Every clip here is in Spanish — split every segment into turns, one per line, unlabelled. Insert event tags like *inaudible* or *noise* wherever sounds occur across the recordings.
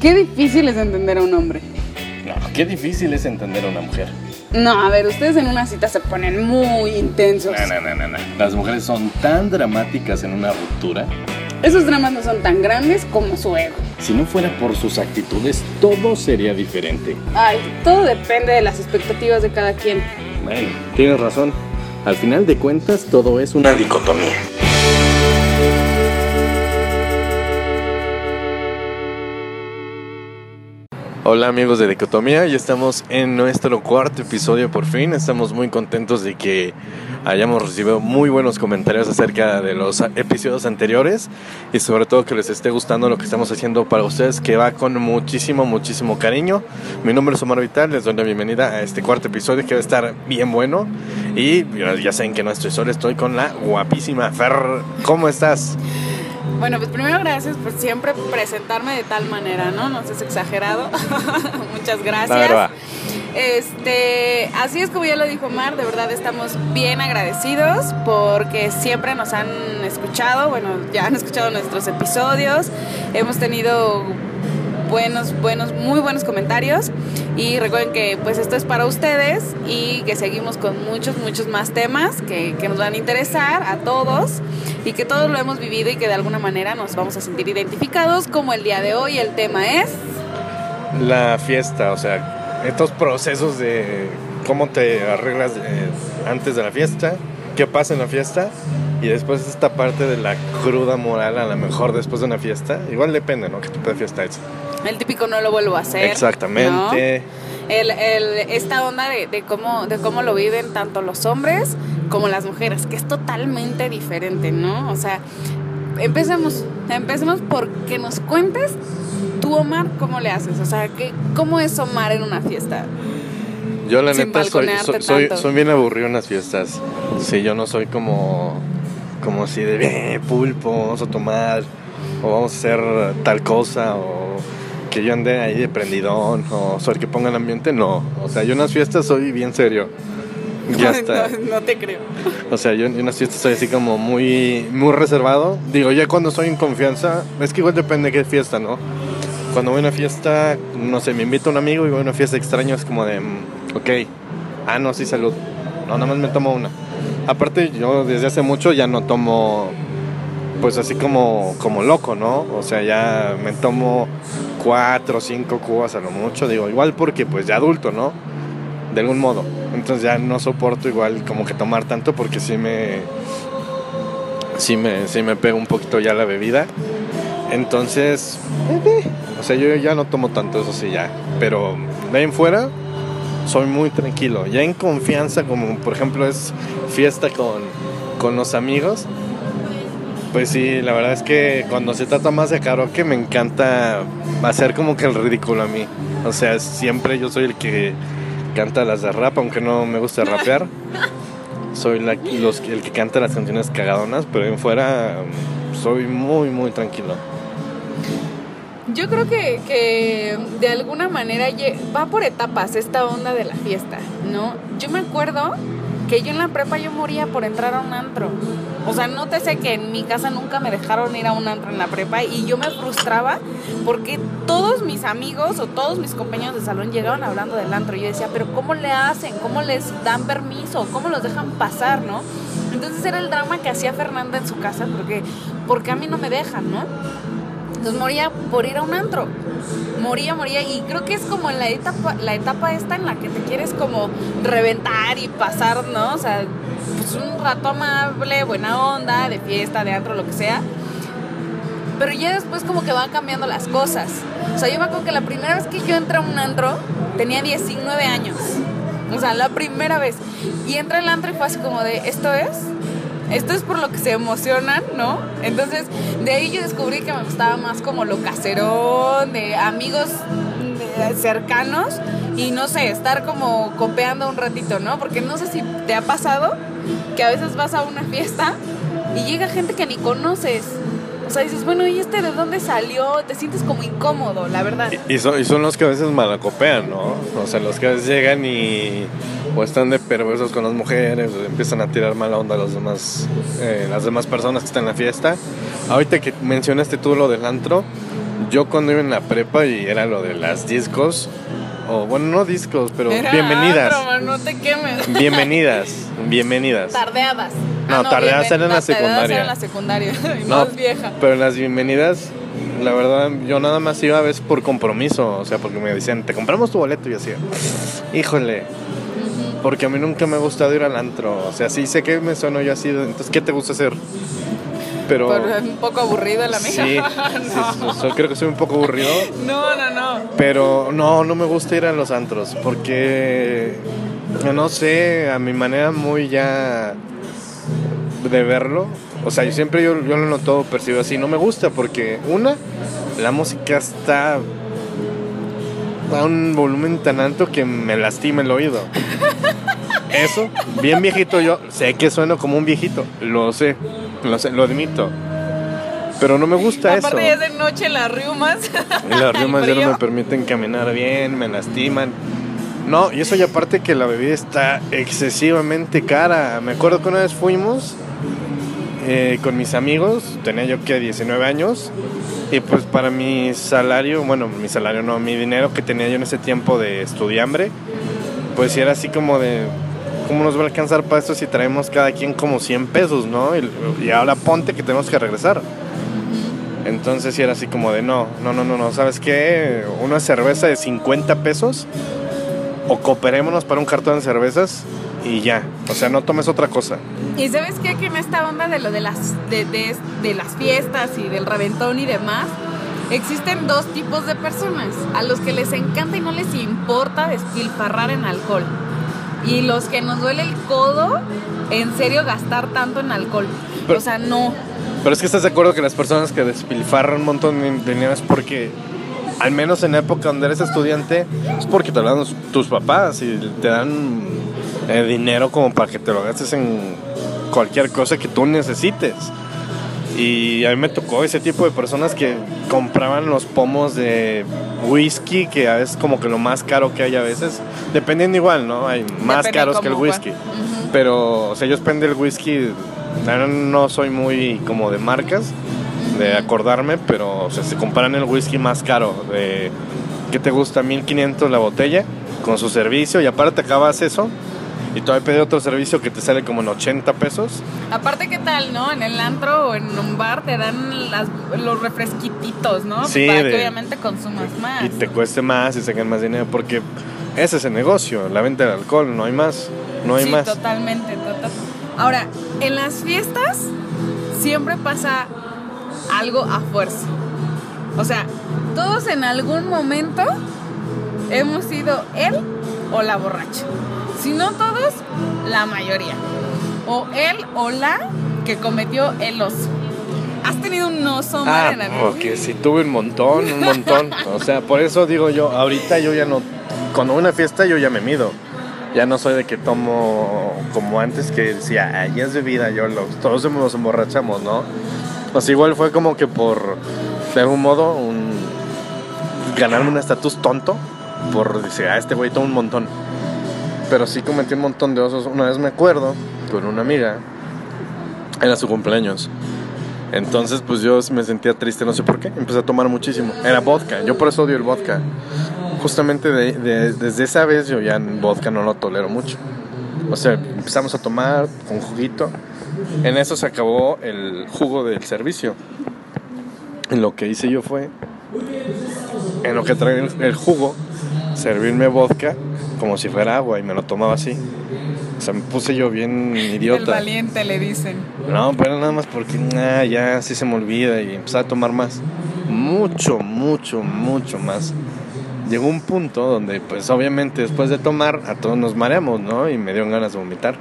Qué difícil es entender a un hombre.
No, qué difícil es entender a una mujer.
No, a ver, ustedes en una cita se ponen muy intensos.
No, no, no, no. Las mujeres son tan dramáticas en una ruptura.
Esos dramas no son tan grandes como su ego.
Si no fuera por sus actitudes, todo sería diferente.
Ay, todo depende de las expectativas de cada quien.
Bueno, tienes razón. Al final de cuentas, todo es una dicotomía. Hola amigos de Dicotomía, ya estamos en nuestro cuarto episodio por fin. Estamos muy contentos de que hayamos recibido muy buenos comentarios acerca de los episodios anteriores y sobre todo que les esté gustando lo que estamos haciendo para ustedes, que va con muchísimo, muchísimo cariño. Mi nombre es Omar Vital, les doy la bienvenida a este cuarto episodio que va a estar bien bueno. Y ya saben que no estoy solo, estoy con la guapísima Fer. ¿Cómo estás?
Bueno, pues primero gracias por siempre presentarme de tal manera, ¿no? No seas exagerado. *laughs* Muchas gracias. Este, así es como ya lo dijo Mar, de verdad estamos bien agradecidos porque siempre nos han escuchado, bueno, ya han escuchado nuestros episodios, hemos tenido buenos, buenos, muy buenos comentarios. Y recuerden que pues esto es para ustedes y que seguimos con muchos, muchos más temas que, que nos van a interesar a todos y que todos lo hemos vivido y que de alguna manera nos vamos a sentir identificados como el día de hoy el tema es...
La fiesta, o sea, estos procesos de cómo te arreglas eh, antes de la fiesta, qué pasa en la fiesta y después esta parte de la cruda moral, a lo mejor después de una fiesta. Igual depende, ¿no? ¿Qué tipo de fiesta es?
El típico no lo vuelvo a hacer.
Exactamente.
El, el, esta onda de, de, cómo, de cómo lo viven tanto los hombres como las mujeres, que es totalmente diferente, ¿no? O sea, empecemos, empecemos por que nos cuentes tú, Omar, cómo le haces. O sea, ¿qué, ¿cómo es Omar en una fiesta?
Yo la neta soy, soy, soy, soy, bien aburrido en las fiestas. Sí, yo no soy como, como si de eh, pulpo, vamos a tomar, o vamos a hacer tal cosa, o que yo ande ahí de prendidón o soy el que ponga el ambiente, no. O sea, yo en las fiestas soy bien serio. *laughs*
Ya está. No, te creo.
O sea, yo en unas fiestas soy así como muy, muy reservado. Digo, ya cuando estoy en confianza, es que igual depende de qué fiesta, ¿no? Cuando voy a una fiesta, no sé, me invita un amigo y voy a una fiesta extraña, es como de, mm, ok, ah, no, sí, salud. No, nada más me tomo una. Aparte, yo desde hace mucho ya no tomo, pues así como, como loco, ¿no? O sea, ya me tomo cuatro o cinco cubas a lo mucho, digo, igual porque pues ya adulto, ¿no? De algún modo. Entonces ya no soporto igual como que tomar tanto porque sí me sí me sí me pega un poquito ya la bebida. Entonces, o sea, yo ya no tomo tanto, eso sí ya, pero de fuera soy muy tranquilo. Ya en confianza, como por ejemplo es fiesta con, con los amigos, pues sí, la verdad es que cuando se trata más de karaoke me encanta hacer como que el ridículo a mí. O sea, siempre yo soy el que canta las de rap, aunque no me gusta rapear. Soy la, el que canta las canciones cagadonas, pero en fuera soy muy, muy tranquilo.
Yo creo que, que, de alguna manera va por etapas esta onda de la fiesta, ¿no? Yo me acuerdo que yo en la prepa yo moría por entrar a un antro. O sea, no te sé que en mi casa nunca me dejaron ir a un antro en la prepa y yo me frustraba porque todos mis amigos o todos mis compañeros de salón llegaban hablando del antro. Y yo decía, pero ¿cómo le hacen? ¿Cómo les dan permiso? ¿Cómo los dejan pasar, no? Entonces era el drama que hacía Fernanda en su casa porque, porque a mí no me dejan, ¿no? Entonces moría por ir a un antro. Moría, moría. Y creo que es como la etapa, la etapa esta en la que te quieres como reventar y pasar, ¿no? O sea, pues un rato amable, buena onda, de fiesta, de antro, lo que sea. Pero ya después como que van cambiando las cosas. O sea, yo me acuerdo que la primera vez que yo entré a un antro tenía 19 años. O sea, la primera vez. Y entré al antro y fue así como de, ¿esto es? Esto es por lo que se emocionan, ¿no? Entonces, de ahí yo descubrí que me gustaba más como lo caserón, de amigos cercanos y no sé, estar como copeando un ratito, ¿no? Porque no sé si te ha pasado que a veces vas a una fiesta y llega gente que ni conoces o sea, dices, bueno, ¿y este de dónde salió? Te sientes como incómodo, la verdad.
Y, son, y son los que a veces malacopean, ¿no? O sea, los que a veces llegan y o están de perversos con las mujeres, o empiezan a tirar mala onda a los demás, eh, las demás personas que están en la fiesta. Ahorita que mencionaste tú lo del antro, yo cuando iba en la prepa y era lo de las discos, o bueno, no discos, pero
Era
bienvenidas.
antro, man, no te quemes.
Bienvenidas, bienvenidas.
Tardeadas.
No, tardeadas
bienven-
eran en la
tardeadas
secundaria.
eran en la secundaria. *laughs* y
No,
más vieja.
pero en las bienvenidas, la verdad, yo nada más iba a veces por compromiso, o sea, porque me decían, te compramos tu boleto y yo decía, híjole, porque a mí nunca me ha gustado ir al antro, o sea, sí sé que me sueno yo así, entonces, ¿qué te gusta hacer? Pero...
Pero es un poco aburrida la
Sí,
amiga. *laughs*
sí, so- creo que soy un poco aburrido,
no, no, no.
pero no, no me gusta ir a los antros, porque, no sé, a mi manera muy ya de verlo, o sea, yo siempre yo, yo lo noto, percibo así, no me gusta porque una, la música está a un volumen tan alto que me lastima el oído. Eso, bien viejito yo, sé que sueno como un viejito, lo sé, lo sé, lo admito. Pero no me gusta eso.
Aparte ya es de noche las riumas.
Las riumas ya no me permiten caminar bien, me lastiman. No, y eso y aparte que la bebida está excesivamente cara. Me acuerdo que una vez fuimos eh, con mis amigos, tenía yo que 19 años, y pues para mi salario, bueno, mi salario no, mi dinero que tenía yo en ese tiempo de estudiambre, pues era así como de, ¿cómo nos va a alcanzar para esto si traemos cada quien como 100 pesos, no? Y, ahora ponte que tenemos que regresar. Entonces era así como de no, no, no, no, no, ¿sabes qué? Una cerveza de 50 pesos o cooperémonos para un cartón de cervezas y ya. O sea, no tomes otra cosa.
Y sabes qué? que en esta onda de lo de las de, de- de las fiestas y del reventón y demás, existen dos tipos de personas. A los que les encanta y no les importa despilfarrar en alcohol. Y los que nos duele el codo, en serio, gastar tanto en alcohol.
Pero-
o sea, no.
Pero es que estás de acuerdo que las personas que despilfarran un montón de dinero es porque, al menos en la época donde eres estudiante, es porque te los- tus papás y te dan eh, dinero como para que te lo gastes en cualquier cosa que tú necesites. Y a mí me tocó ese tipo de personas que compraban los pomos de whisky, que veces como que lo más caro que hay a veces, dependiendo igual, ¿no? Hay más
Depende
caros que el whisky.
Ujú.
Pero, o sea, yo spend el whisky, no soy muy como de marcas, de acordarme, pero, o sea, se comparan el whisky más caro, de, ¿qué te gusta? 1500 la botella, con su servicio, y aparte acabas eso, y todavía pedí otro servicio que te sale como en 80 pesos.
Aparte, ¿qué tal, no? En el antro o en un bar te dan las, los refresquititos, ¿no?
Sí,
Para
de-
que obviamente consumas más.
Y te cueste más y saquen más dinero, porque ese es el negocio, la venta del alcohol, no hay más, no hay
sí,
más.
totalmente, total. Ahora, en las fiestas siempre pasa algo a fuerza. O sea, todos en algún momento hemos sido él o la borracha. Si no todos, la mayoría. O él o la que cometió el oso. ¿Has tenido un oso,
Ah,
Mariana?
porque sí tuve un montón, un montón. O sea, por eso digo yo, ahorita yo ya no, cuando una fiesta yo ya me mido. Ya no soy de que tomo como antes que decía, ay, ya es bebida, yo lo, todos nos emborrachamos, ¿no? Pues igual fue como que por, de algún modo, un, ganarme un estatus tonto, por decir, ah, este güey toma un montón. Pero sí cometí un montón de osos. Una vez me acuerdo con una amiga, era su cumpleaños. Entonces, pues yo me sentía triste, no sé por qué. Empecé a tomar muchísimo. Era vodka, yo por eso odio el vodka. Justamente de- de- desde esa vez yo ya en vodka no lo tolero mucho. O sea, empezamos a tomar con juguito. En eso se acabó el jugo del servicio. Y lo que hice yo fue, en lo que traía el, el jugo, servirme vodka como si fuera agua y me lo tomaba así. O sea, me puse yo bien *laughs*
El
idiota.
valiente le dicen.
No, pero nada más porque ah, ya así se me olvida y empecé a tomar más. Mucho, mucho, mucho más. Llegó un punto donde, pues obviamente después de tomar, a todos nos mareamos, ¿no? Y me dieron ganas de vomitar.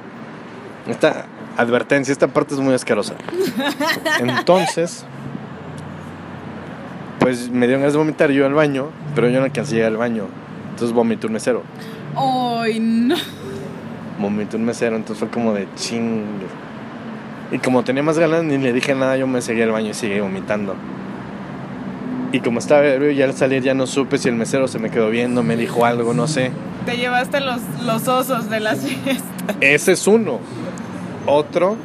Esta advertencia, esta parte es muy asquerosa. *laughs* Entonces, pues me dieron ganas de vomitar yo al baño, pero yo no alcancé al baño. Entonces vomité un mesero.
¡Ay, no!
Vomité un mesero, entonces fue como de ching. Y como tenía más ganas, ni le dije nada, yo me seguí al baño y seguí vomitando. Y como estaba ebrio, ya al salir ya no supe si el mesero se me quedó viendo, me dijo algo, no sé.
Te llevaste los, los osos de las fiestas.
Ese es uno. Otro,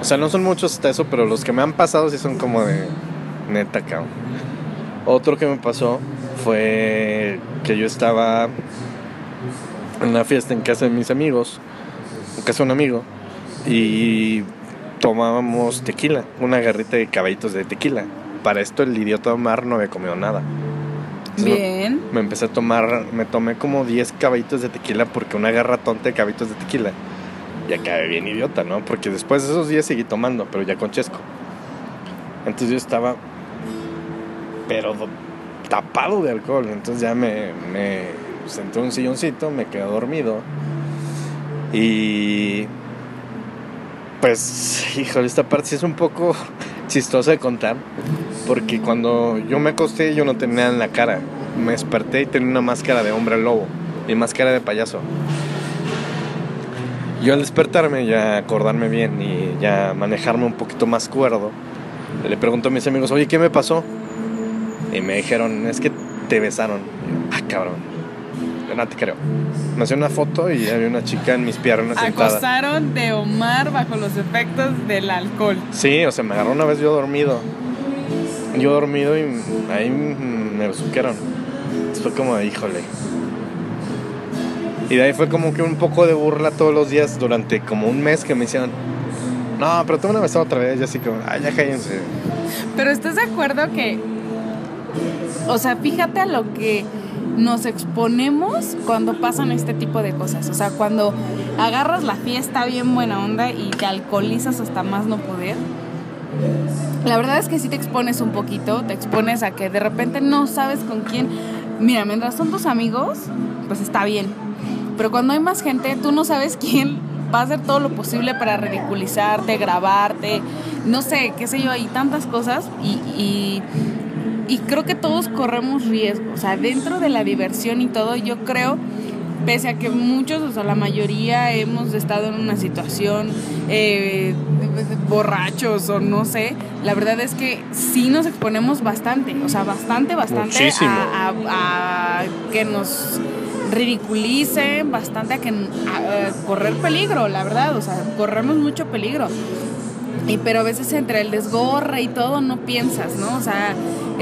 o sea, no son muchos hasta eso, pero los que me han pasado sí son como de neta, cabrón. Otro que me pasó fue que yo estaba en una fiesta en casa de mis amigos, en casa de un amigo, y tomábamos tequila, una garrita de caballitos de tequila. Para esto el idiota Omar no había comido nada.
Bien.
Me, me empecé a tomar, me tomé como 10 caballitos de tequila porque una garra tonta de caballitos de tequila. Y acabé bien idiota, ¿no? Porque después de esos días seguí tomando, pero ya con chesco. Entonces yo estaba, pero do- tapado de alcohol. Entonces ya me, me senté en un silloncito, me quedé dormido. Y pues, *laughs* híjole, esta parte sí es un poco *laughs* chistosa de contar. Porque cuando yo me acosté, yo no tenía en la cara. Me desperté y tenía una máscara de hombre lobo y máscara de payaso. Yo al despertarme, ya acordarme bien y ya manejarme un poquito más cuerdo, le pregunto a mis amigos, oye, ¿qué me pasó? Y me dijeron, es que te besaron. Y ah, cabrón. No te creo. Me hacía una foto y había una chica en mis piernas sentada.
Acosaron de Omar bajo los efectos del alcohol.
Sí, o sea, me agarró una vez yo dormido. Yo dormido y ahí me besuquearon. Fue como, híjole. Y de ahí fue como que un poco de burla todos los días durante como un mes que me hicieron. No, pero tú me besado otra vez. Y así como, ay, ya cállense.
Pero ¿estás de acuerdo que, o sea, fíjate a lo que nos exponemos cuando pasan este tipo de cosas? O sea, cuando agarras la fiesta bien buena onda y te alcoholizas hasta más no poder. La verdad es que sí te expones un poquito, te expones a que de repente no sabes con quién. Mira, mientras son tus amigos, pues está bien. Pero cuando hay más gente, tú no sabes quién va a hacer todo lo posible para ridiculizarte, grabarte, no sé, qué sé yo, hay tantas cosas y, y, y creo que todos corremos riesgo. O sea, dentro de la diversión y todo, yo creo, pese a que muchos, o sea, la mayoría hemos estado en una situación eh, borrachos o no sé, la verdad es que sí nos exponemos bastante, o sea, bastante, bastante a, a- a que nos ridiculicen, bastante a que a correr peligro, la verdad, o sea, corremos mucho peligro. Y pero a veces entre el desgorre y todo no piensas, ¿no? O sea,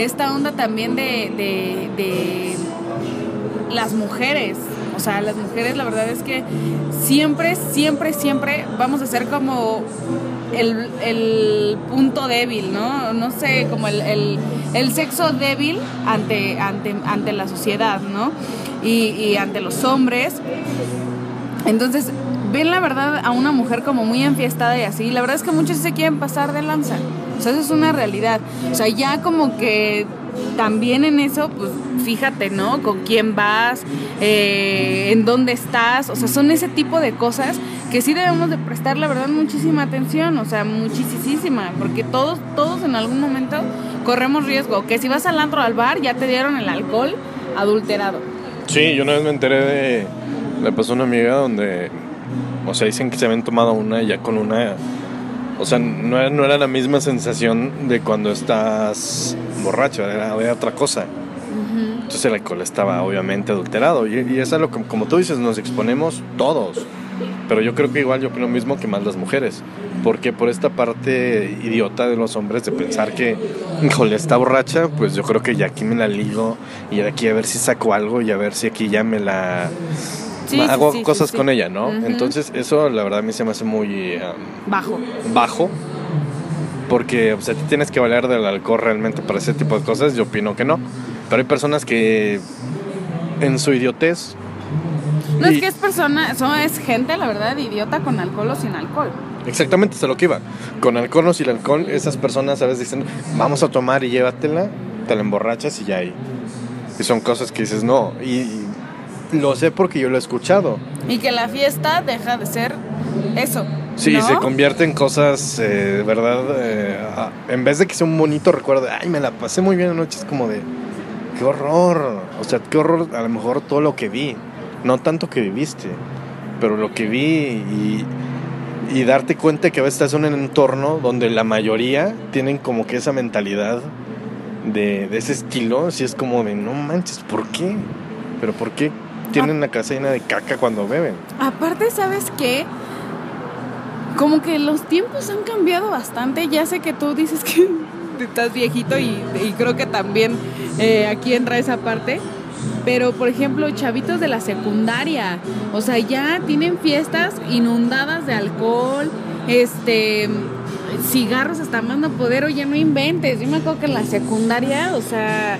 esta onda también de, de, las mujeres. O sea, las mujeres la verdad es que siempre, siempre, siempre vamos a ser como el, el punto débil, ¿no? No sé, como el, el, sexo débil ante, ante, ante la sociedad, ¿no? Y, y ante los hombres. Entonces, ven la verdad a una mujer como muy enfiestada y así. La verdad es que muchos se quieren pasar de lanza. O sea, eso es una realidad. O sea, ya como que también en eso, pues fíjate, ¿no? Con quién vas, eh, en dónde estás. O sea, son ese tipo de cosas que sí debemos de prestar, la verdad, muchísima atención. O sea, muchísima. Porque todos, todos en algún momento corremos riesgo. Que si vas al antro al bar, ya te dieron el alcohol adulterado.
Sí, yo una vez me enteré de. Le pasó una amiga donde. O sea, dicen que se habían tomado una y ya con una. O sea, no era, no era la misma sensación de cuando estás borracho, era, era otra cosa. Entonces el alcohol estaba obviamente adulterado. Y, y es a lo que, como tú dices, nos exponemos todos. Pero yo creo que igual yo opino lo mismo que más las mujeres. Porque por esta parte idiota de los hombres de pensar que, híjole, está borracha, pues yo creo que ya aquí me la ligo y de aquí a ver si saco algo y a ver si aquí ya me la...
Sí,
hago
sí,
cosas con ella, ¿no? Entonces eso la verdad a mí se me hace muy um,
Bajo.
bajo. Porque o sea, ti tienes que valer del alcohol realmente para ese tipo de cosas. Yo opino que no. Pero hay personas que en su idiotez
No es que es persona, eso es gente, la verdad, idiota con alcohol o sin alcohol.
Exactamente, es a lo que iba. Con alcohol o sin alcohol, esas personas a veces dicen, vamos a tomar y llévatela, te la emborrachas y ya ahí. Y son cosas que dices, no. Y, y lo sé porque yo lo he escuchado.
Y que la fiesta deja de ser eso.
Sí,
¿no?
se convierte en cosas, eh, verdad, eh, en vez de que sea un bonito recuerdo, ay, me la pasé muy bien anoche, es como de, qué horror. O sea, qué horror a lo mejor todo lo que vi. No tanto que viviste, pero lo que vi y, y darte cuenta que a veces estás en un entorno donde la mayoría tienen como que esa mentalidad de, de ese estilo, si es como de, no manches, ¿por qué? Pero ¿por qué tienen la casa llena de caca cuando beben?
Aparte, ¿sabes qué? Como que los tiempos han cambiado bastante. Ya sé que tú dices que *laughs* estás viejito y, creo que también eh, aquí entra esa parte. Pero, por ejemplo, chavitos de la secundaria, o sea, ya tienen fiestas inundadas de alcohol, este, cigarros hasta más poder, oye, no inventes. Yo me acuerdo que en la secundaria, o sea,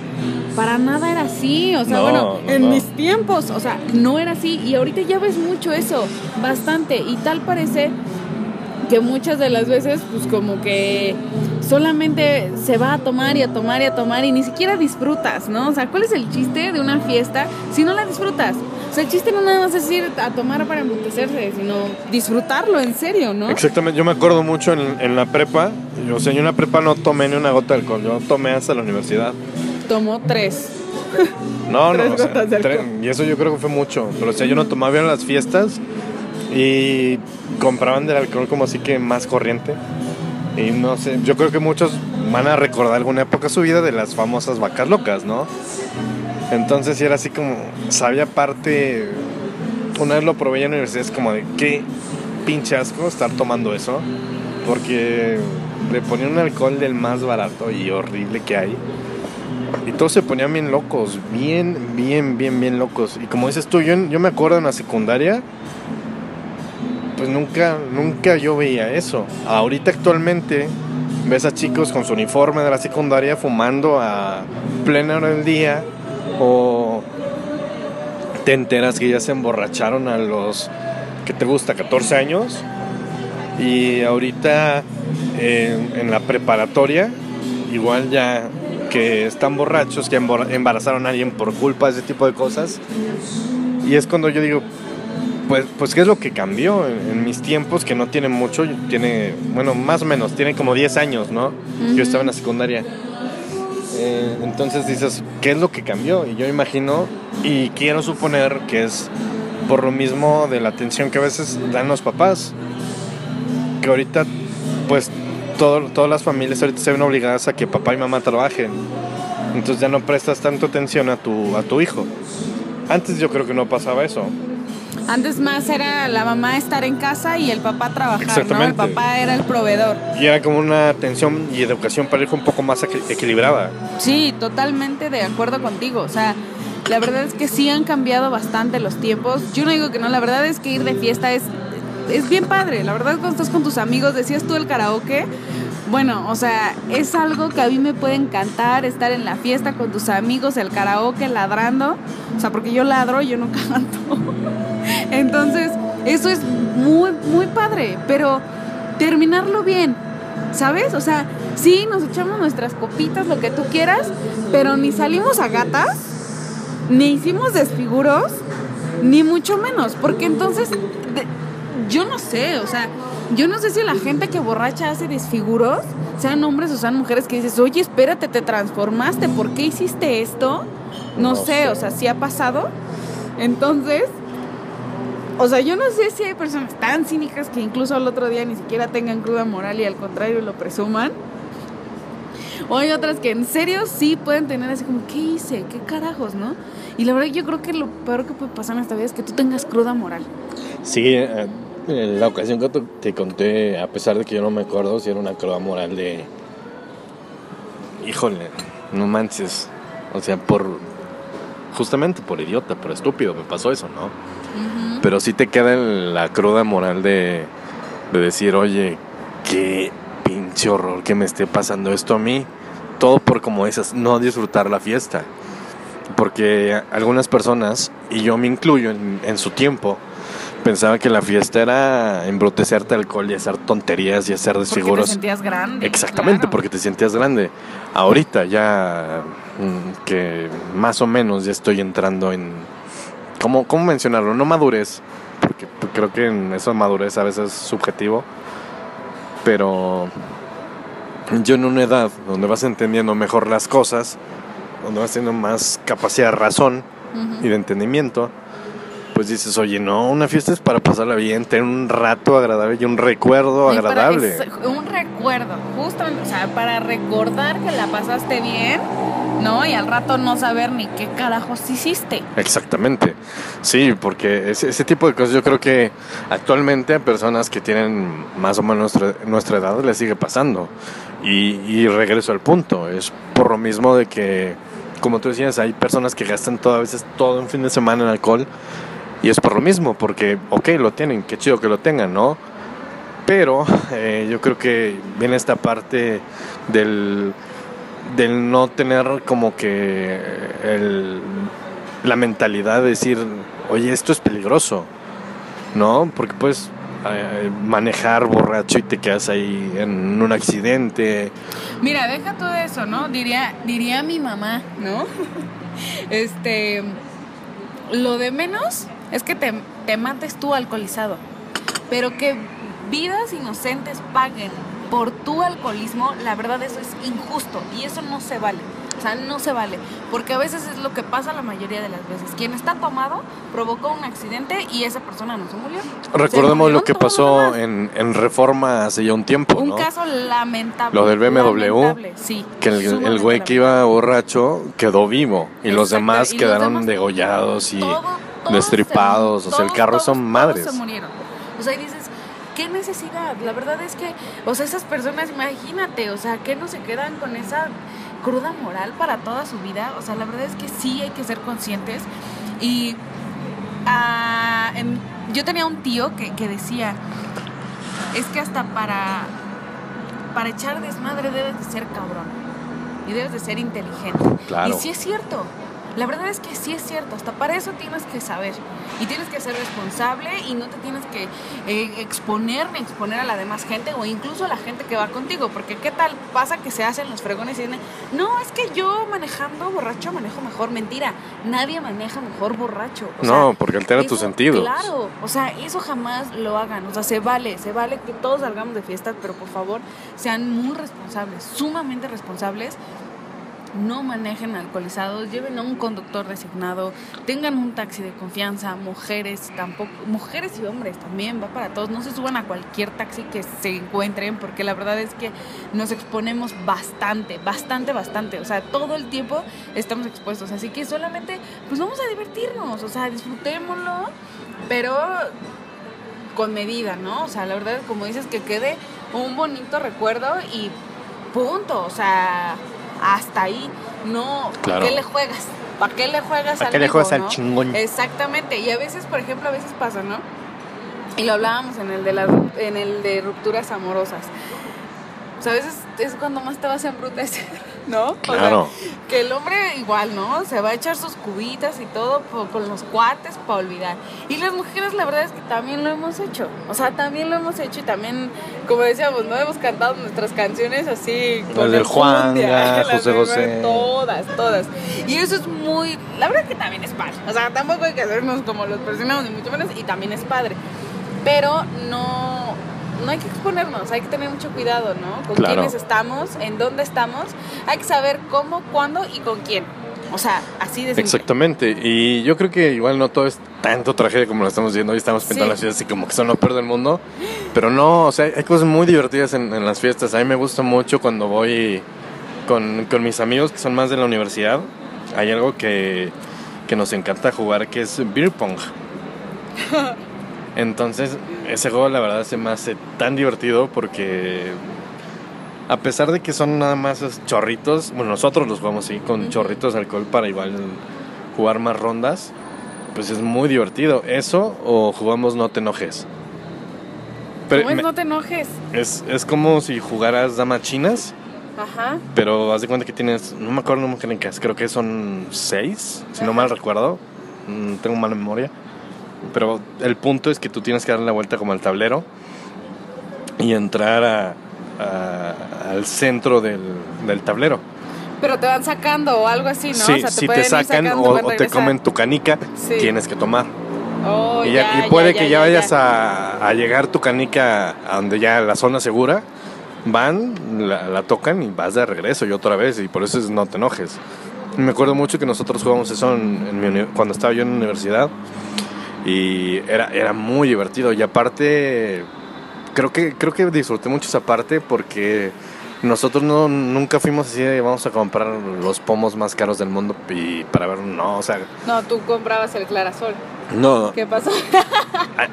para nada era así. O sea,
No,
bueno,
no,
en
no.
mis tiempos, o sea, no era así. Y ahorita ya ves mucho eso, bastante. Y tal parece que muchas de las veces, pues como que solamente se va a tomar y a tomar y a tomar y ni siquiera disfrutas, ¿no? O sea, ¿cuál es el chiste de una fiesta si no la disfrutas? O sea, el chiste no nada más es ir a tomar para embrutecerse, sino disfrutarlo en serio, ¿no?
Exactamente, yo me acuerdo mucho en, en la prepa, yo, o sea, yo en la prepa no tomé ni una gota de alcohol, yo tomé hasta la universidad.
Tomó tres.
No,
Tres
no, o sea, y eso yo creo que fue mucho, pero o sea, yo no tomaba en las fiestas y compraban del alcohol como así que más corriente. Y no sé, yo creo que muchos van a recordar alguna época de su vida de las famosas vacas locas, ¿no? Entonces era así como, sabía parte, una vez lo probé en la universidad, es como de qué pinche asco estar tomando eso, porque le ponían un alcohol del más barato y horrible que hay. Y todos se ponían bien locos, bien, bien, bien, bien locos. Y como dices tú, yo, yo me acuerdo en la secundaria, pues nunca, nunca yo veía eso. Ahorita actualmente ves a chicos con su uniforme de la secundaria fumando a plena hora del día o te enteras que ya se emborracharon a los, que te gusta? 14 años. Y ahorita eh, en la preparatoria, igual ya que están borrachos, que embarazaron a alguien por culpa de ese tipo de cosas. Y es cuando yo digo, pues, pues ¿qué es lo que cambió en, en mis tiempos? Que no tiene mucho, tiene, bueno, más o menos, tiene como 10 años, ¿no? Yo estaba en la secundaria. Eh, entonces dices, ¿qué es lo que cambió? Y yo imagino y quiero suponer que es por lo mismo de la atención que a veces dan los papás. Que ahorita, pues, todo- todas las familias ahorita se ven obligadas a que papá y mamá trabajen. Entonces ya no prestas tanto atención a tu, a tu hijo. Antes yo creo que no pasaba eso.
Antes más era la mamá estar en casa y el papá trabajar, ¿no? El
Exactamente.
papá era el proveedor.
Y era como una atención y educación para el hijo un poco más equi- equilibrada.
Sí, totalmente de acuerdo contigo. O sea, la verdad es que sí han cambiado bastante los tiempos. Yo no digo que no, la verdad es que ir de fiesta es, es bien padre. La verdad, cuando estás con tus amigos, decías tú el karaoke. Bueno, o sea, es algo que a mí me puede encantar estar en la fiesta con tus amigos, el karaoke, ladrando. O sea, porque yo ladro, yo no *laughs* canto. Entonces, eso es muy, muy padre. Pero terminarlo bien, ¿sabes? O sea, sí, nos echamos nuestras copitas, lo que tú quieras, pero ni salimos a gatas, ni hicimos desfiguros, ni mucho menos, porque entonces, yo no sé, o sea, yo no sé si la gente que borracha hace desfiguros, sean hombres o sean mujeres, que dices, oye, espérate, te transformaste, ¿por qué hiciste esto? No,
No
sé,
sé.
o sea, sí ha pasado. Entonces, o sea, yo no sé si hay personas tan cínicas que incluso al otro día ni siquiera tengan cruda moral y al contrario lo presuman. O hay otras que en serio sí pueden tener así como, ¿qué hice? ¿Qué carajos, no? Y la verdad yo creo que lo peor que puede pasar en esta vida es que tú tengas cruda moral.
Sí, eh, la ocasión que te- conté, a pesar de que yo no me acuerdo si era una cruda moral de... Híjole, no manches. O sea, por... Justamente por idiota, por estúpido, me pasó eso, ¿no? Pero sí te queda la cruda moral de, de decir, oye, qué pinche horror que me esté pasando esto a mí. Todo por, como dices, no disfrutar la fiesta. Porque algunas personas, y yo me incluyo en, en su tiempo, pensaba que la fiesta era embrutecerte alcohol y hacer tonterías y hacer
Porque te
desfiguros.
sentías grande.
Exactamente,
claro.
porque te sentías grande. Ahorita ya mm, que más o menos ya estoy entrando en... ¿Cómo, cómo mencionarlo? No madurez, porque creo que en eso madurez a veces es subjetivo, pero yo en una edad donde vas entendiendo mejor las cosas, donde vas teniendo más capacidad de razón y de entendimiento, pues dices, oye, no, una fiesta es para pasarla bien, tener un rato agradable y un recuerdo
Y
agradable.
un recuerdo, justamente, o sea, para recordar que la pasaste bien, ¿no? Y al rato no saber ni qué carajos hiciste.
Exactamente. Sí, porque ese, ese tipo de cosas yo creo que actualmente a personas que tienen más o menos nuestra, nuestra edad les sigue pasando. Y, y regreso al punto, es por lo mismo de que, como tú decías, hay personas que gastan todo, a veces todo un fin de semana en alcohol y es por lo mismo, porque, ok, lo tienen, qué chido que lo tengan, ¿no? Pero eh, yo creo que viene esta parte del, del no tener como que el, la mentalidad de decir, oye, esto es peligroso, ¿no? Porque puedes eh, manejar borracho y te quedas ahí en un accidente.
Mira, deja todo eso, ¿no? Diría, diría mi mamá, ¿no? *laughs* este, lo de menos es que te, te mates tú alcoholizado, pero que vidas inocentes paguen por tu alcoholismo, la verdad eso es injusto y eso no se vale. O sea, no se vale, porque a veces es lo que pasa la mayoría de las veces. Quien está tomado provocó un accidente y esa persona no se murió.
Recordemos lo que pasó en, en, Reforma hace ya un tiempo.
Un
¿no?
caso lamentable.
Lo del BMW.
Lamentable, sí,
Que el, el güey que iba borracho quedó vivo y los demás
y los
quedaron
demás-
degollados y
Todo-
destripados. o sea, el
todos,
carro
todos,
son
todos
madres.
se murieron. O sea, y dices, ¿qué necesidad? La verdad es que, o sea, esas personas, imagínate, o sea, que no se quedan con esa cruda moral para toda su vida. O sea, la verdad es que sí hay que ser conscientes. Y ah, en- yo tenía un tío que, que decía, es que hasta para, para echar desmadre debes de ser cabrón. Y debes de ser inteligente.
Claro.
Y sí es cierto. La verdad es que sí es cierto, hasta para eso tienes que saber y tienes que ser responsable y no te tienes que eh, exponer ni exponer a la demás gente o incluso a la gente que va contigo, porque qué tal pasa que se hacen los fregones y dicen, no, es que yo manejando borracho manejo mejor, mentira, nadie maneja mejor borracho. O
No,
sea,
porque altera tus sentidos.
Claro, o sea, eso jamás lo hagan, o sea, se vale, se vale que todos salgamos de fiestas, pero por favor sean muy responsables, sumamente responsables no manejen alcoholizados, lleven a un conductor designado, tengan un taxi de confianza, mujeres tampoco, mujeres y hombres también, va para todos, no se suban a cualquier taxi que se encuentren, porque la verdad es que nos exponemos bastante, bastante, bastante, o sea, todo el tiempo estamos expuestos, así que solamente, pues vamos a divertirnos, o sea, disfrutémoslo, pero con medida, ¿no? O sea, la verdad, como dices, que quede un bonito recuerdo y punto, o sea, hasta ahí, no, ¿para
Claro.
qué le juegas? ¿Para qué le juegas
¿Para
al
qué le juegas al chingón?
Exactamente, y a veces, por ejemplo, a veces pasa, ¿no? Y lo hablábamos en el de la, en el de rupturas amorosas. O sea, a veces es cuando más te vas a embrutecer, ¿no? O sea,
Claro.
que el hombre igual, ¿no? Se va a echar sus cubitas y todo con los cuates para olvidar. Y las mujeres, la verdad es que también lo hemos hecho. O sea, también lo hemos hecho y también, como decíamos, ¿no? Hemos cantado nuestras canciones así.
Del Juanga, *laughs*
enjundia, las
José José.
Todas, todas. Y eso es muy. La verdad que también es padre. O sea, tampoco hay que hacernos como los presionamos, ni mucho menos. Y también es padre. Pero no. No hay que exponernos, hay que tener mucho cuidado, ¿no? Con
Claro.
quiénes estamos, en dónde estamos. Hay que saber cómo, cuándo y con quién. O sea, así de simple.
Exactamente, y yo creo que igual no todo es tanto tragedia como lo estamos viendo. Hoy estamos pintando
Sí.
las fiestas así como que son lo peor del mundo. Pero no, o sea, hay cosas muy divertidas en, en las fiestas. A mí me gusta mucho cuando voy con, con mis amigos que son más de la universidad. Hay algo que, que nos encanta jugar que es beer pong. *laughs* Entonces, ese juego la verdad se me hace tan divertido porque a pesar de que son nada más chorritos, bueno, nosotros los jugamos así con chorritos de alcohol para igual jugar más rondas, pues es muy divertido. Eso o jugamos no te enojes. Pero
¿Cómo es?
me-
No te enojes.
es, es como si jugaras damas chinas,
Ajá.
pero haz de cuenta que tienes, no me acuerdo las mecánicas, creo que son seis, si no
Ajá.
mal recuerdo, Mm, tengo mala memoria. Pero el punto es que tú tienes que darle la vuelta como al tablero y entrar a- a- al centro del, del tablero.
Pero te van sacando o algo así, ¿no?
Sí,
o sea,
si te
pueden ir
sacan o, o te comen tu canica,
Sí.
tienes que tomar.
Oh,
y, ya-
ya,
y puede
ya,
que
ya,
ya, vayas
ya.
A, a llegar tu canica a donde ya la zona segura, van, la, la tocan y vas de regreso y otra vez, y por eso es no te enojes. Me acuerdo mucho que nosotros jugábamos eso en, en mi cuando estaba yo en la universidad y era, era muy divertido y aparte creo que, creo que disfruté mucho esa parte porque nosotros no, nunca fuimos así de vamos a comprar los pomos más caros del mundo y para ver, no, o sea,
No, tú comprabas el clarasol.
no,
¿Qué pasó?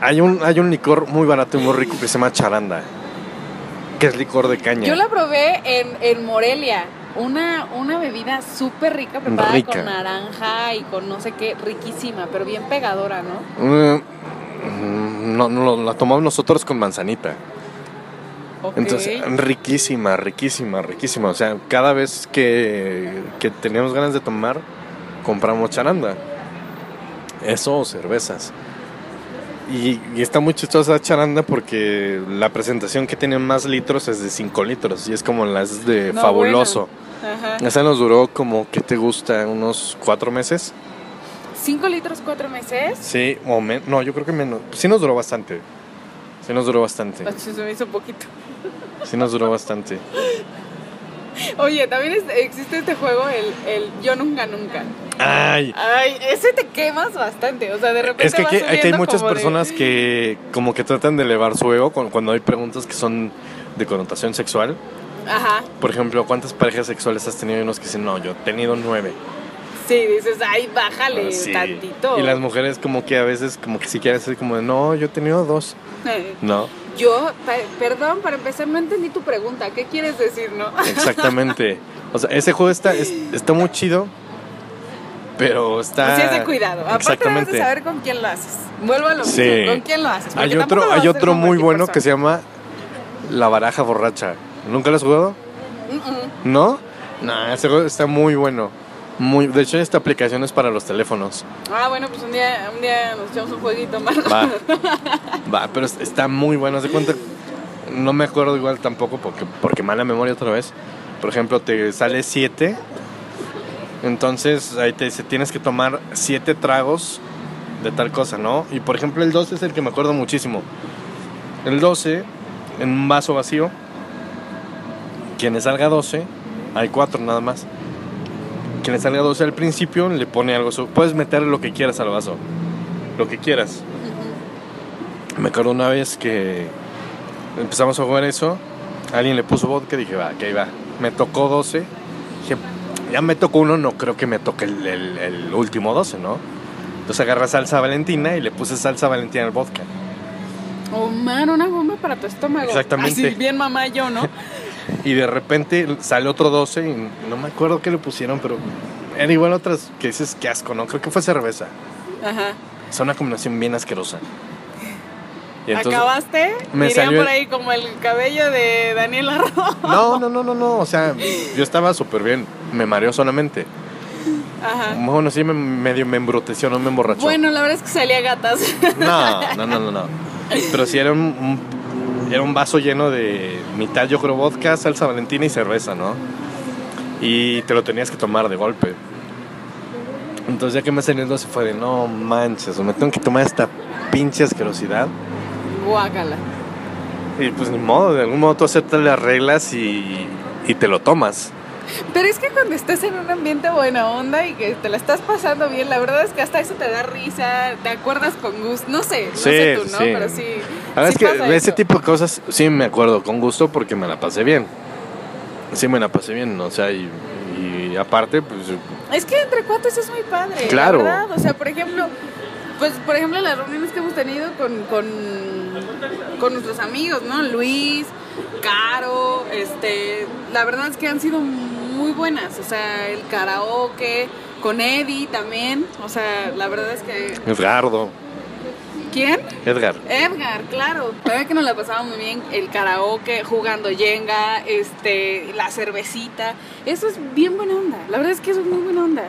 hay- un, hay un licor muy barato y muy rico que se llama charanda. que es licor de caña.
Yo la probé en, en Morelia. Una, una bebida súper rica, preparada
Rica.
con naranja y con no sé qué, riquísima, pero bien pegadora, ¿no?
Mm, No, no, la tomamos nosotros con manzanita.
Ok.
Entonces, riquísima, riquísima, riquísima. O sea, cada vez que, que teníamos ganas de tomar, compramos charanda. Eso o cervezas. Y, y está muy chistosa charanda porque la presentación que tiene más litros es de 5 litros y es como las de
No,
fabuloso.
Ajá.
Esa nos duró como, ¿qué te gusta? ¿Unos 4 meses?
¿Cinco litros, cuatro meses?
Sí, o menos. No, yo creo que menos. Sí nos duró bastante. Sí nos duró bastante.
Se me hizo poquito.
Sí nos duró bastante. *laughs* *laughs*
Oye, también es- existe este juego, el, el Yo Nunca Nunca.
Ay,
Ay, ese te quemas bastante. O sea, de repente
Es que
vas
aquí, aquí hay muchas
de-
personas que como que tratan de elevar su ego cuando hay preguntas que son de connotación sexual.
Ajá.
Por ejemplo, ¿cuántas parejas sexuales has tenido? Y unos que dicen, no, yo he tenido nueve.
Sí, dices, ay, bájale
Ah, Sí.
tantito.
Y las mujeres como que a veces como que si quieren ser como de, no, yo he tenido dos.
Eh,
No,
Yo, perdón, para empezar, no entendí tu pregunta. ¿Qué quieres decir, no? *laughs*
exactamente. o sea, ese juego está, es- está muy chido, pero está...
Así es de cuidado. Aparte
Exactamente.
de saber con quién lo haces. Vuelvo a lo
Sí.
mismo. ¿Con quién lo haces? Porque
Hay otro, hay otro muy bueno que se llama La Baraja Borracha. ¿Nunca lo has jugado? ¿No? No, ese juego está muy bueno. Muy, de hecho, esta aplicación es para los teléfonos.
Ah, bueno, pues un día, un día nos echamos un jueguito más.
Va. *laughs* Va, pero es- está muy bueno. ¿Se cuenta? No me acuerdo igual tampoco porque, porque mala memoria otra vez. Por ejemplo, te sale 7. Entonces ahí te dice, tienes que tomar 7 tragos de tal cosa, ¿no? Y por ejemplo, el 12 es el que me acuerdo muchísimo. El 12, en un vaso vacío, quien le salga 12, hay 4 nada más. Quien le salga 12 al principio, le pone algo. Puedes meter lo que quieras al vaso. Lo que quieras. Me acuerdo una vez que empezamos a jugar eso, alguien le puso vodka y dije, va, que ahí va. Me tocó 12. Dije, ya me tocó uno, no creo que me toque el, el- el último 12, ¿no? Entonces agarra salsa valentina y le puse salsa valentina al vodka.
Oh, man, una bomba para tu estómago.
Exactamente.
Así, bien mamá yo, ¿no? *laughs*
Y de repente sale otro 12 y no me acuerdo qué le pusieron, pero era igual otras que dices que asco, ¿no? Creo que fue cerveza.
Ajá.
Es una combinación bien asquerosa. Y entonces-
¿Acabaste?
me
Dirían
salió
por ahí como el cabello de Daniel Arroyo.
No, no, no, no, no. O sea, yo estaba súper bien. Me mareó solamente.
Ajá.
Bueno, sí, me, medio me embruteció, no me emborrachó.
Bueno, la verdad es que salía gatas.
No, no, no, no, no. Pero sí era un, un- era un vaso lleno de mitad, yo creo, vodka, salsa valentina y cerveza, ¿no? Y te lo tenías que tomar de golpe. Entonces ya que me salió el 12 fue de, no manches, me tengo que tomar esta pinche asquerosidad.
Guácala.
Y pues ni modo, de algún modo tú aceptas las reglas y, y te lo tomas.
Pero es que cuando estás en un ambiente buena onda y que te la estás pasando bien, la verdad es que hasta eso te da risa, te acuerdas con gusto, no sé, no
Sí,
sé tú, ¿no?
sí.
Pero sí.
La verdad
sí
es que de ese tipo de cosas sí me acuerdo con gusto porque me la pasé bien. Sí me la pasé bien, o sea, y, y aparte, pues
Es que entre cuates es muy padre. la
Claro.
verdad. O sea, por ejemplo, pues por ejemplo las reuniones que hemos tenido con, con, con nuestros amigos, ¿no? Luis, Caro, este, la verdad es que han sido muy buenas. O sea, el karaoke, con Eddie también. O sea, la verdad es que.
Edgardo,
¿Quién?
Edgar.
Edgar, claro. La verdad que nos la pasamos muy bien, el karaoke, jugando yenga, este, la cervecita. Eso es bien buena onda. La verdad es que eso es muy buena onda.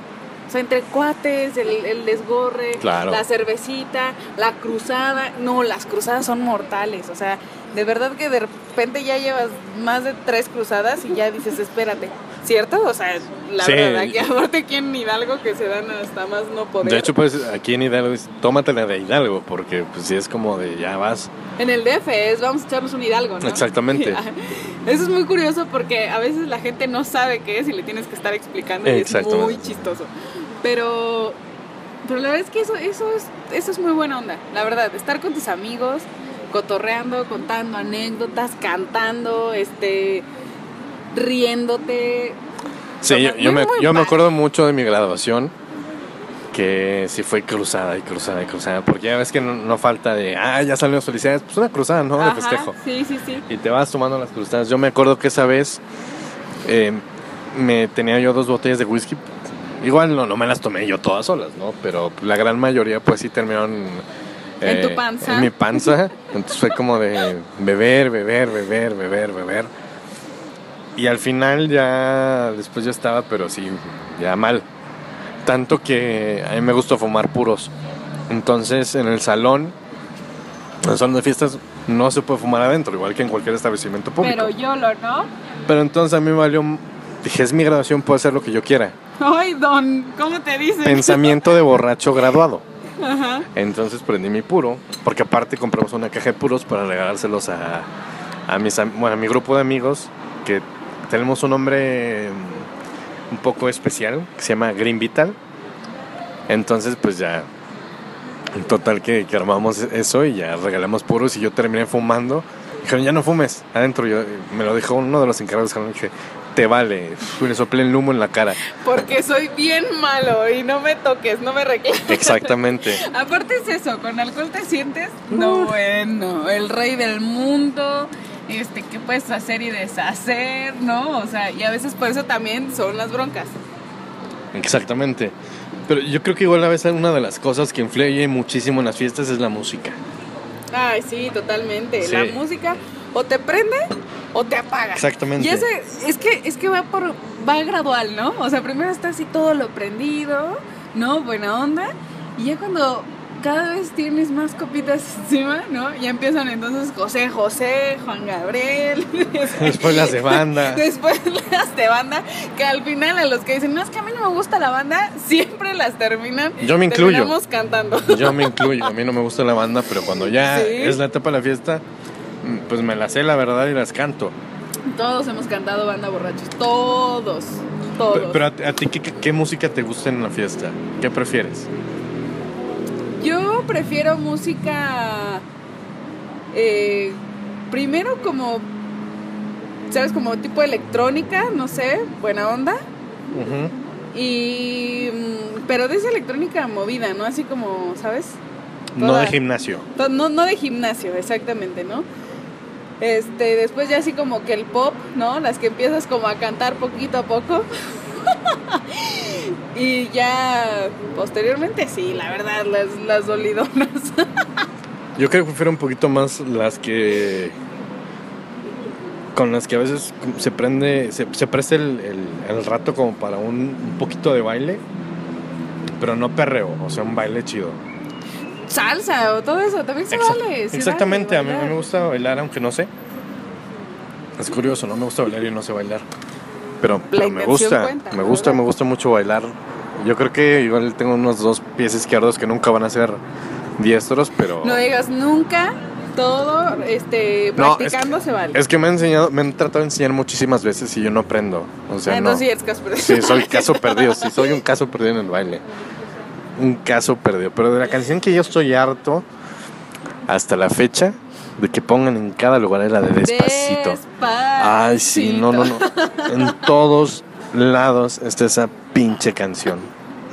O sea, entre cuates, el, el desgorre,
Claro.
la cervecita, la cruzada. No, las cruzadas son mortales. O sea, de verdad que de repente ya llevas más de tres cruzadas y ya dices, espérate. ¿Cierto? O sea, la
Sí.
verdad, aquí aparte aquí en Hidalgo que se dan hasta más no poder.
De hecho, pues aquí en Hidalgo, es, tómatela de Hidalgo, porque pues sí es como de ya vas.
En el DF es vamos a echarnos un hidalgo, ¿no?
Exactamente. *laughs*
Eso es muy curioso porque a veces la gente no sabe qué es y le tienes que estar explicando y es muy chistoso. Pero, pero la verdad es que eso, eso, es, eso es muy buena onda, la verdad. Estar con tus amigos, cotorreando, contando anécdotas, cantando, este, riéndote.
Sí, yo,
Muy,
me,
muy
yo me acuerdo mucho de mi graduación, que sí fue cruzada y cruzada y cruzada. Porque ya ves que no, no falta de, ah, ya las felicidades. Pues una cruzada, ¿no? De festejo.
Sí, sí, sí.
Y te vas tomando las cruzadas. Yo me acuerdo que esa vez eh, me tenía yo dos botellas de whisky. Igual no, no me las tomé yo todas solas, ¿no? Pero la gran mayoría pues sí terminaron...
¿En tu panza?
En mi panza. Entonces fue como de beber, beber, beber, beber, beber. Y al final ya, después ya estaba, pero sí, ya mal. Tanto que a mí me gusta fumar puros. Entonces en el salón, en el salón de fiestas, no se puede fumar adentro, igual que en cualquier establecimiento público.
Pero YOLO, ¿no?
Pero entonces a mí me valió. Dije, es mi graduación, puedo hacer lo que yo quiera.
Ay, don, ¿cómo te dicen?
Pensamiento de borracho graduado.
Ajá.
Entonces prendí mi puro, porque aparte compramos una caja de puros para regalárselos a, a, mis, bueno, a mi grupo de amigos, que tenemos un nombre mm, un poco especial, que se llama Green Vital. Entonces, pues ya, en total que, que armamos eso y ya regalamos puros y yo terminé fumando. Dijeron, ya no fumes adentro. Yo, me lo dijo uno de los encargados dije, te vale. Y le soplé el humo en la cara.
Porque soy bien malo y no me toques, no me reclames.
Exactamente. *laughs*
Aparte es eso, con alcohol te sientes, no bueno, el rey del mundo, este, qué puedes hacer y deshacer, ¿no? O sea, y a veces por eso también son las broncas.
Exactamente. Pero yo creo que igual a veces una de las cosas que influye muchísimo en las fiestas es la música.
Ay, sí, totalmente.
Sí.
La música o te prende o te apaga.
Exactamente.
Y ese, es que, es que va por, va gradual, ¿no? O sea, primero está así todo lo prendido, ¿no? Buena onda. Y ya cuando cada vez tienes más copitas encima, ¿no? Ya empiezan entonces José José, Juan Gabriel. *laughs*
Después las de banda. *laughs*
Después las de banda, que al final a los que dicen, no, es que a mí no me gusta la banda, siempre las terminan.
Yo me incluyo.
terminamos cantando.
Yo me incluyo, a mí no me gusta la banda, pero cuando ya
Sí.
es la etapa de la fiesta, mm, pues me las sé la verdad y las canto.
Todos hemos cantado banda borrachos, todos, todos.
Pero, pero a, ti- a ti, ¿qué, qué- qué música te gusta en la fiesta? ¿Qué prefieres?
Yo prefiero música. eh, primero, como. ¿Sabes? Como tipo electrónica, no sé, buena onda. Y. mm, Pero de esa electrónica movida, ¿no? Así como, ¿sabes?
No de gimnasio.
To- No, no de gimnasio, exactamente, ¿no? Este, después ya así como que el pop, ¿no? Las que empiezas como a cantar poquito a poco. *laughs* y ya posteriormente sí, la verdad, las, las dolidonas.
Yo creo que prefiero un poquito más las que. con las que a veces se prende. se, se presta el, el- el rato como para un, un poquito de baile, pero no perreo, o sea, un baile chido.
Salsa o todo eso, también se
Exa-
vale. se
Exactamente,
vale
a mí, me gusta bailar, aunque no sé. Es curioso, no me gusta bailar y no sé bailar. Pero, pero me gusta,
cuenta,
me gusta, me gusta mucho bailar. Yo creo que igual tengo unos dos pies izquierdos que nunca van a ser diestros, pero...
No digas nunca, todo este,
No,
practicando
es que,
se vale.
Es que me han enseñado, me han tratado de enseñar muchísimas veces y yo no aprendo. O sea,
Ah,
no.
Sí, perdido.
Sí, soy caso *laughs* perdido, sí, soy un caso perdido en el baile. Un caso perdido. Pero de la canción que yo estoy harto hasta la fecha de que pongan en cada lugar la de Despacito. Ay, sí, no, no, no. En todos lados está esa pinche canción.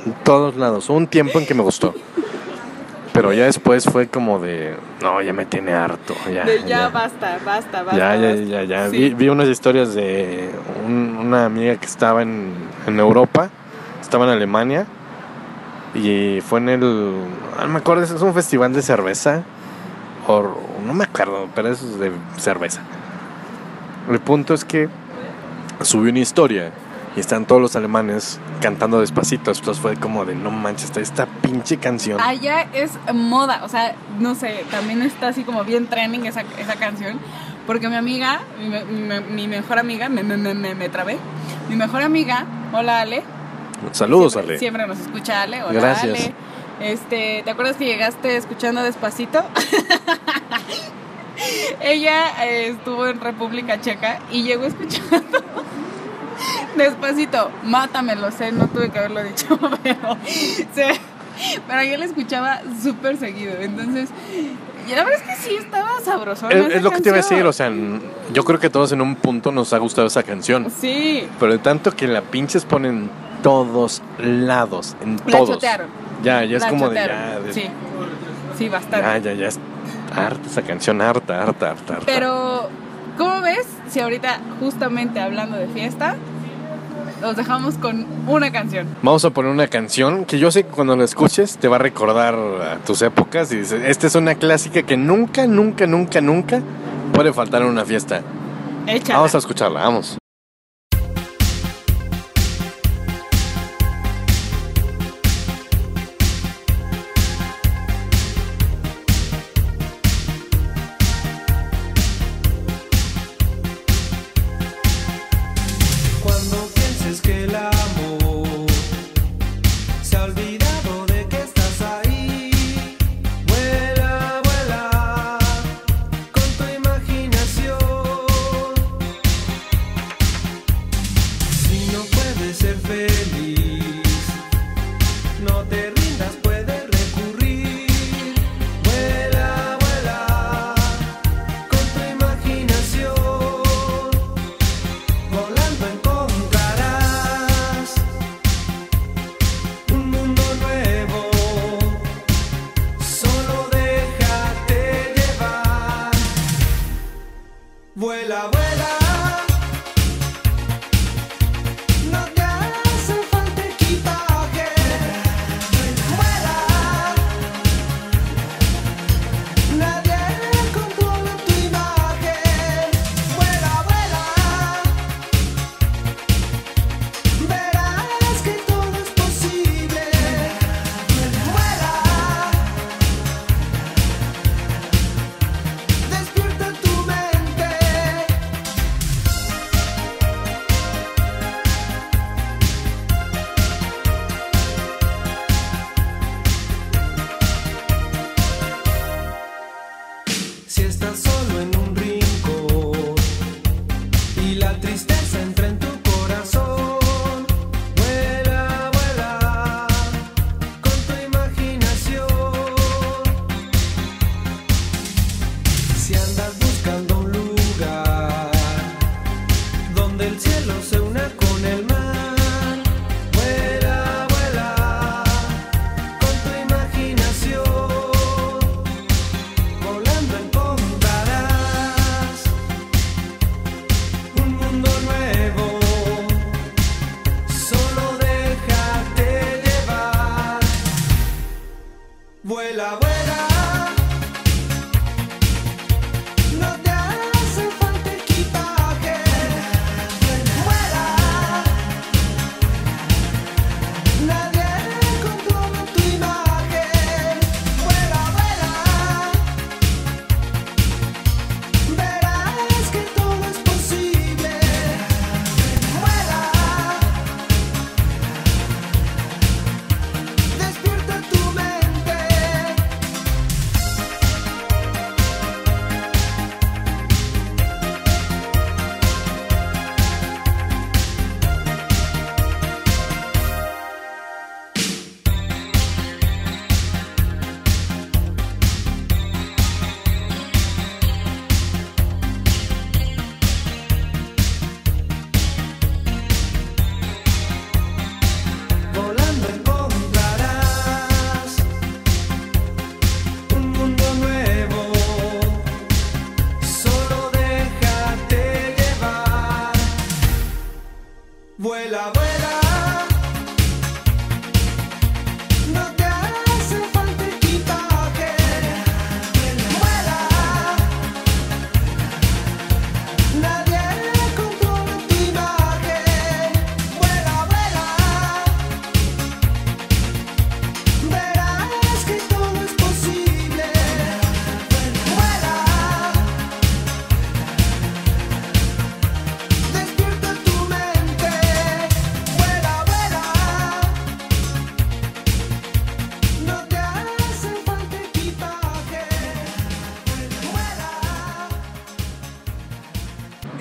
En todos lados. Hubo un tiempo en que me gustó. Pero ya después fue como de, no, ya me tiene harto. Ya,
De ya,
ya.
basta, basta, basta.
Ya, ya, ya, ya.
Sí.
Vi, vi unas historias de un- una amiga que estaba en, en Europa, estaba en Alemania, y fue en el. No me acuerdo, es un festival de cerveza, o no me acuerdo, pero es de cerveza. El punto es que subió una historia y están todos los alemanes cantando despacito. Entonces fue como de no manches, esta, pinche canción.
Allá es moda, o sea, no sé, también está así como bien trending esa, esa canción. Porque mi amiga, mi, me- mi- mi mejor amiga, me, me, me, me, me trabé. Mi mejor amiga, hola Ale.
Saludos,
siempre,
Ale.
Siempre nos escucha Ale, hola
Gracias.
Ale. Este, ¿te acuerdas que llegaste escuchando despacito? *laughs* Ella eh, estuvo en República Checa y llegó escuchando *laughs* despacito. Mátame, lo sé, no tuve que haberlo dicho, *laughs* pero, se- pero yo la escuchaba súper seguido. Entonces, y la verdad es que sí estaba sabroso.
Es, es lo que te iba a decir, o sea, yo creo que todos en un punto nos ha gustado esa canción.
Sí,
Pero de tanto que la pinches ponen
todos lados, en
La
todos.
chotearon.
Ya, ya es
La
como de ya, de-
Sí. Sí, bastante.
ya, ya, ya es harta esa canción, harta, harta, harta, harta.
Pero, ¿cómo ves si ahorita, justamente hablando de fiesta, los dejamos con una canción?
Vamos a poner una canción que yo sé que cuando la escuches te va a recordar a tus épocas y dices, esta es una clásica que nunca, nunca, nunca, nunca puede faltar en una fiesta.
Échala.
Vamos a escucharla, vamos.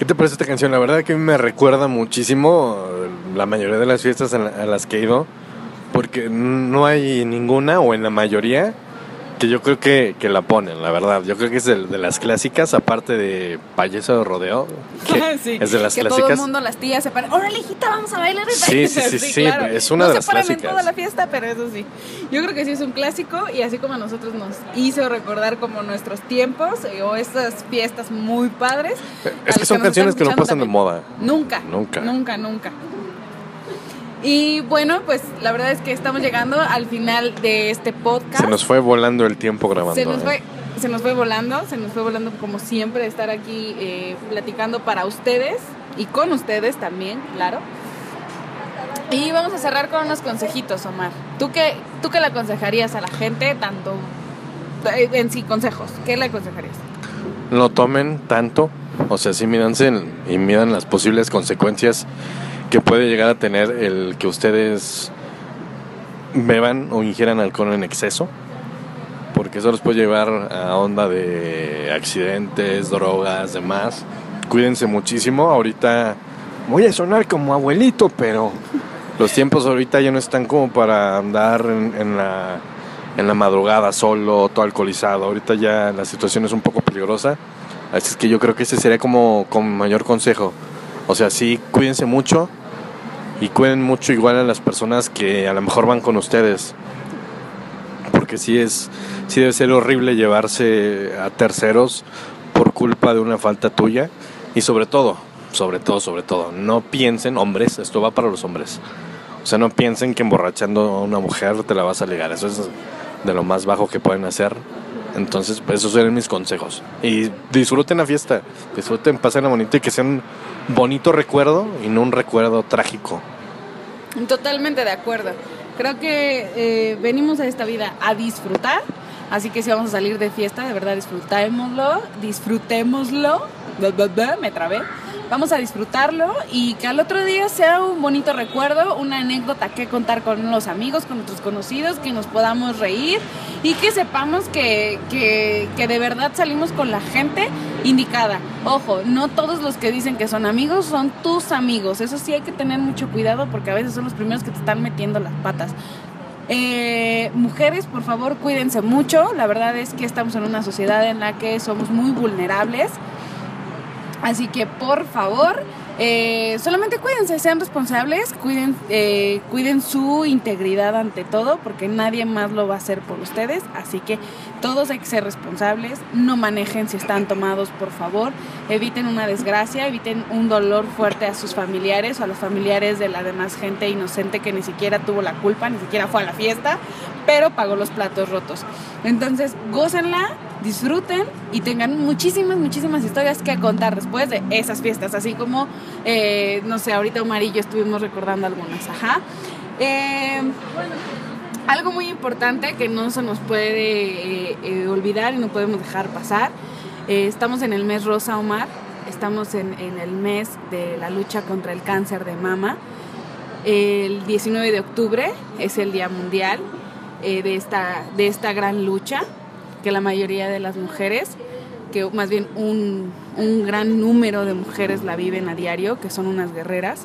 Te
parece esta canción? La verdad que a mí me recuerda muchísimo eh, la mayoría de las fiestas a las que he ido, porque no hay ninguna o en la mayoría
Que yo creo que, que la ponen, la verdad. Yo creo que es de, de las clásicas, aparte de payaso de rodeo. *laughs* que
Sí,
es de las
que todo
clásicas.
el mundo, las tías se paran. ¡Órale, hijita, vamos a bailar!
Sí, sí, sí, *laughs* sí, es una
no
de
se
las
paran en
clásicas.
toda la fiesta, pero eso sí. Yo creo que sí es un clásico y así como a nosotros nos hizo recordar como nuestros tiempos eh, o estas fiestas muy padres.
Es que son
nos
canciones que no pasan de
también.
moda.
Nunca.
Nunca.
Nunca, nunca. Y bueno, pues la verdad es que estamos llegando al final de este podcast.
Se nos fue volando el tiempo grabando.
Se nos
¿eh?
fue, se nos fue volando, se nos fue volando como siempre de estar aquí eh, platicando para ustedes y con ustedes también, claro. Y vamos a cerrar con unos consejitos, Omar. ¿Tú qué, tú qué le aconsejarías a la gente, tanto eh, en sí, consejos? ¿Qué le aconsejarías?
no tomen tanto, o sea, sí mídanse y midan las posibles consecuencias que puede llegar a tener el que ustedes beban o ingieran alcohol en exceso, porque eso los puede llevar a onda de accidentes, drogas, demás. Cuídense muchísimo, ahorita voy a sonar como abuelito, pero los tiempos ahorita ya no están como para andar en, en la en la madrugada solo, todo alcoholizado. Ahorita ya la situación es un poco peligrosa. Así es que yo creo que ese sería como, como mayor consejo. O sea, sí, cuídense mucho y cuiden mucho igual a las personas que a lo mejor van con ustedes. Porque sí es, sí debe ser horrible llevarse a terceros por culpa de una falta tuya. Y sobre todo, sobre todo, sobre todo, no piensen, hombres, esto va para los hombres. O sea, no piensen que emborrachando a una mujer te la vas a ligar. Eso es de lo más bajo que pueden hacer. Entonces, pues esos serían mis consejos. Y disfruten la fiesta, disfruten, pasen bonito y que sea un bonito recuerdo y no un recuerdo trágico.
Totalmente de acuerdo. Creo que eh, venimos a esta vida a disfrutar, así que si vamos a salir de fiesta, de verdad disfrutémoslo, disfrutémoslo, me trabé. Vamos a disfrutarlo y que al otro día sea un bonito recuerdo, una anécdota que contar con los amigos, con nuestros conocidos, que nos podamos reír y que sepamos que, que, de verdad salimos con la gente indicada. Ojo, no todos los que dicen que son amigos son tus amigos. Eso sí hay que tener mucho cuidado porque a veces son los primeros que te están metiendo las patas. Eh, mujeres, por favor, cuídense mucho. La verdad es que estamos en una sociedad en la que somos muy vulnerables. Así que, por favor, eh, solamente cuídense, sean responsables, cuiden, eh, cuiden su integridad ante todo, porque nadie más lo va a hacer por ustedes. Así que todos hay que ser responsables, no manejen si están tomados, por favor, eviten una desgracia, eviten un dolor fuerte a sus familiares o a los familiares de la demás gente inocente que ni siquiera tuvo la culpa, ni siquiera fue a la fiesta, pero pagó los platos rotos. Entonces, gócenla, disfruten y tengan muchísimas, muchísimas historias que contar después de esas fiestas, así como, eh, no sé, ahorita Omar y yo estuvimos recordando algunas, ajá. Eh, algo muy importante que no se nos puede eh, olvidar y no podemos dejar pasar, estamos en el mes Rosa Omar, estamos en, el mes de la lucha contra el cáncer de mama. El 19 de octubre es el Día Mundial de, esta, de esta gran lucha que la mayoría de las mujeres, que más bien un, un gran número de mujeres la viven a diario, que son unas guerreras.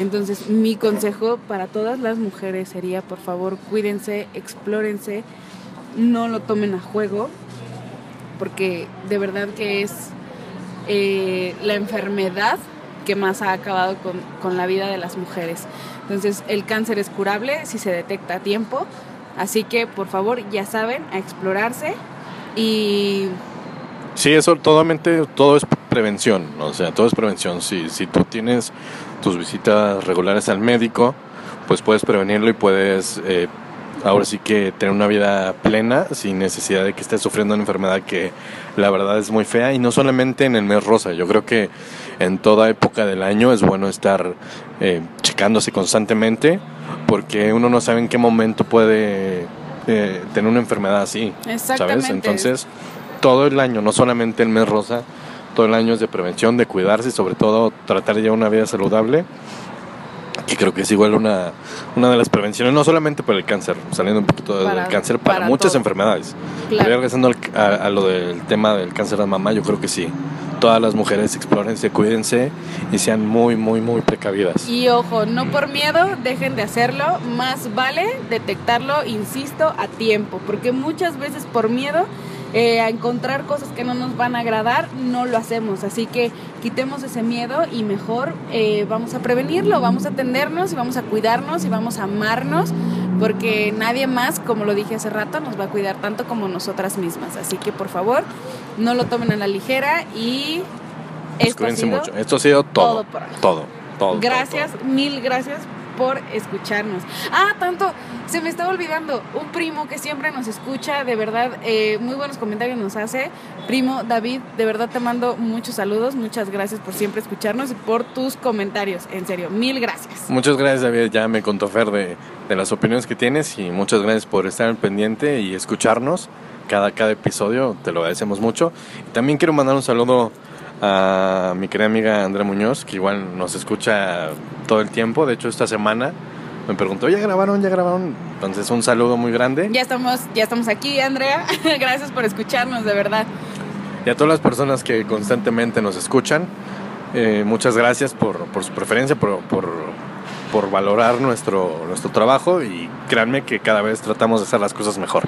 Entonces mi consejo para todas las mujeres sería, por favor, cuídense, explórense, no lo tomen a juego, porque de verdad que es eh, la enfermedad que más ha acabado con, con la vida de las mujeres. Entonces el cáncer es curable si se detecta a tiempo, así que por favor ya saben, a explorarse y
Sí, eso totalmente, todo es prevención, o sea, todo es prevención. Si, si tú tienes tus visitas regulares al médico, pues puedes prevenirlo y puedes eh, ahora sí que tener una vida plena sin necesidad de que estés sufriendo una enfermedad que la verdad es muy fea y no solamente en el mes rosa, yo creo que en toda época del año es bueno estar eh, checándose constantemente porque uno no sabe en qué momento puede eh, tener una enfermedad así, ¿sabes?
Exactamente.
Entonces, todo el año, no solamente el mes rosa, todo el año es de prevención, de cuidarse y sobre todo tratar de llevar una vida saludable, que creo que es igual una, una de las prevenciones, no solamente por el cáncer, saliendo un poquito del
Para-
cáncer, para,
para
muchas
todo.
enfermedades.
Claro.
Pero regresando al- a, a lo del tema del cáncer de mamá, yo creo que sí. Todas las mujeres explórense, cuídense y sean muy, muy, muy precavidas.
Y ojo, no por miedo dejen de hacerlo, más vale detectarlo, insisto, a tiempo, porque muchas veces por miedo eh, a encontrar cosas que no nos van a agradar, no lo hacemos. Así que quitemos ese miedo y mejor eh, vamos a prevenirlo, vamos a atendernos y vamos a cuidarnos y vamos a amarnos, porque nadie más, como lo dije hace rato, nos va a cuidar tanto como nosotras mismas. Así que por favor, no lo tomen a la ligera y
Pues
esto ha sido
mucho. Esto ha sido todo.
todo por.
Todo, todo.
Gracias,
todo,
mil gracias por escucharnos. Ah, tanto, se me estaba olvidando, un primo que siempre nos escucha, de verdad, eh, muy buenos comentarios nos hace. Primo David, de verdad te mando muchos saludos, muchas gracias por siempre escucharnos y por tus comentarios, en serio, mil gracias.
Muchas gracias, David. Ya me contó Fer de, de las opiniones que tienes y muchas gracias por estar al pendiente y escucharnos cada, cada episodio. Te lo agradecemos mucho. También quiero mandar un saludo a mi querida amiga Andrea Muñoz, que igual nos escucha todo el tiempo. De hecho, esta semana me preguntó, ¿ya grabaron? ¿Ya grabaron? Entonces, un saludo muy grande.
Ya estamos, ya estamos aquí, Andrea. *laughs* gracias por escucharnos, de verdad.
Y a todas las personas que constantemente nos escuchan, eh, muchas gracias por, por su preferencia, por, por, por valorar nuestro, nuestro trabajo y créanme que cada vez tratamos de hacer las cosas mejor.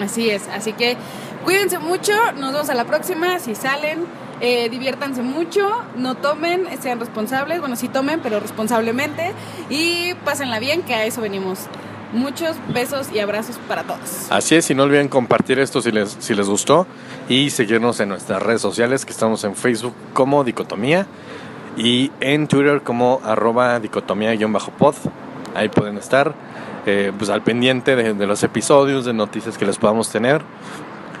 Así es, así que cuídense mucho, nos vemos a la próxima, si salen, eh, diviértanse mucho, no tomen, sean responsables, bueno, sí tomen, pero responsablemente y pásenla bien, que a eso venimos. Muchos besos y abrazos para todos.
Así es, y no olviden compartir esto si les, si les gustó y seguirnos en nuestras redes sociales, que estamos en Facebook como Dicotomía y en Twitter como arroba dicotomía-pod. Ahí pueden estar eh, pues al pendiente de, de los episodios, de noticias que les podamos tener.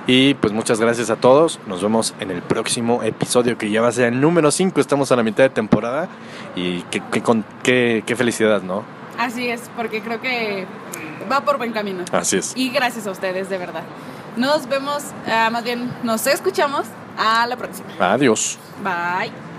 Y pues muchas gracias a todos. Nos vemos en el próximo episodio que ya va a ser el número 5. Estamos a la mitad de temporada y qué, qué, qué- qué felicidad, ¿no?
Así es, porque creo que va por buen camino.
Así es.
Y gracias a ustedes, de verdad. Nos vemos, ah, más bien, nos escuchamos a la próxima.
Adiós.
Bye.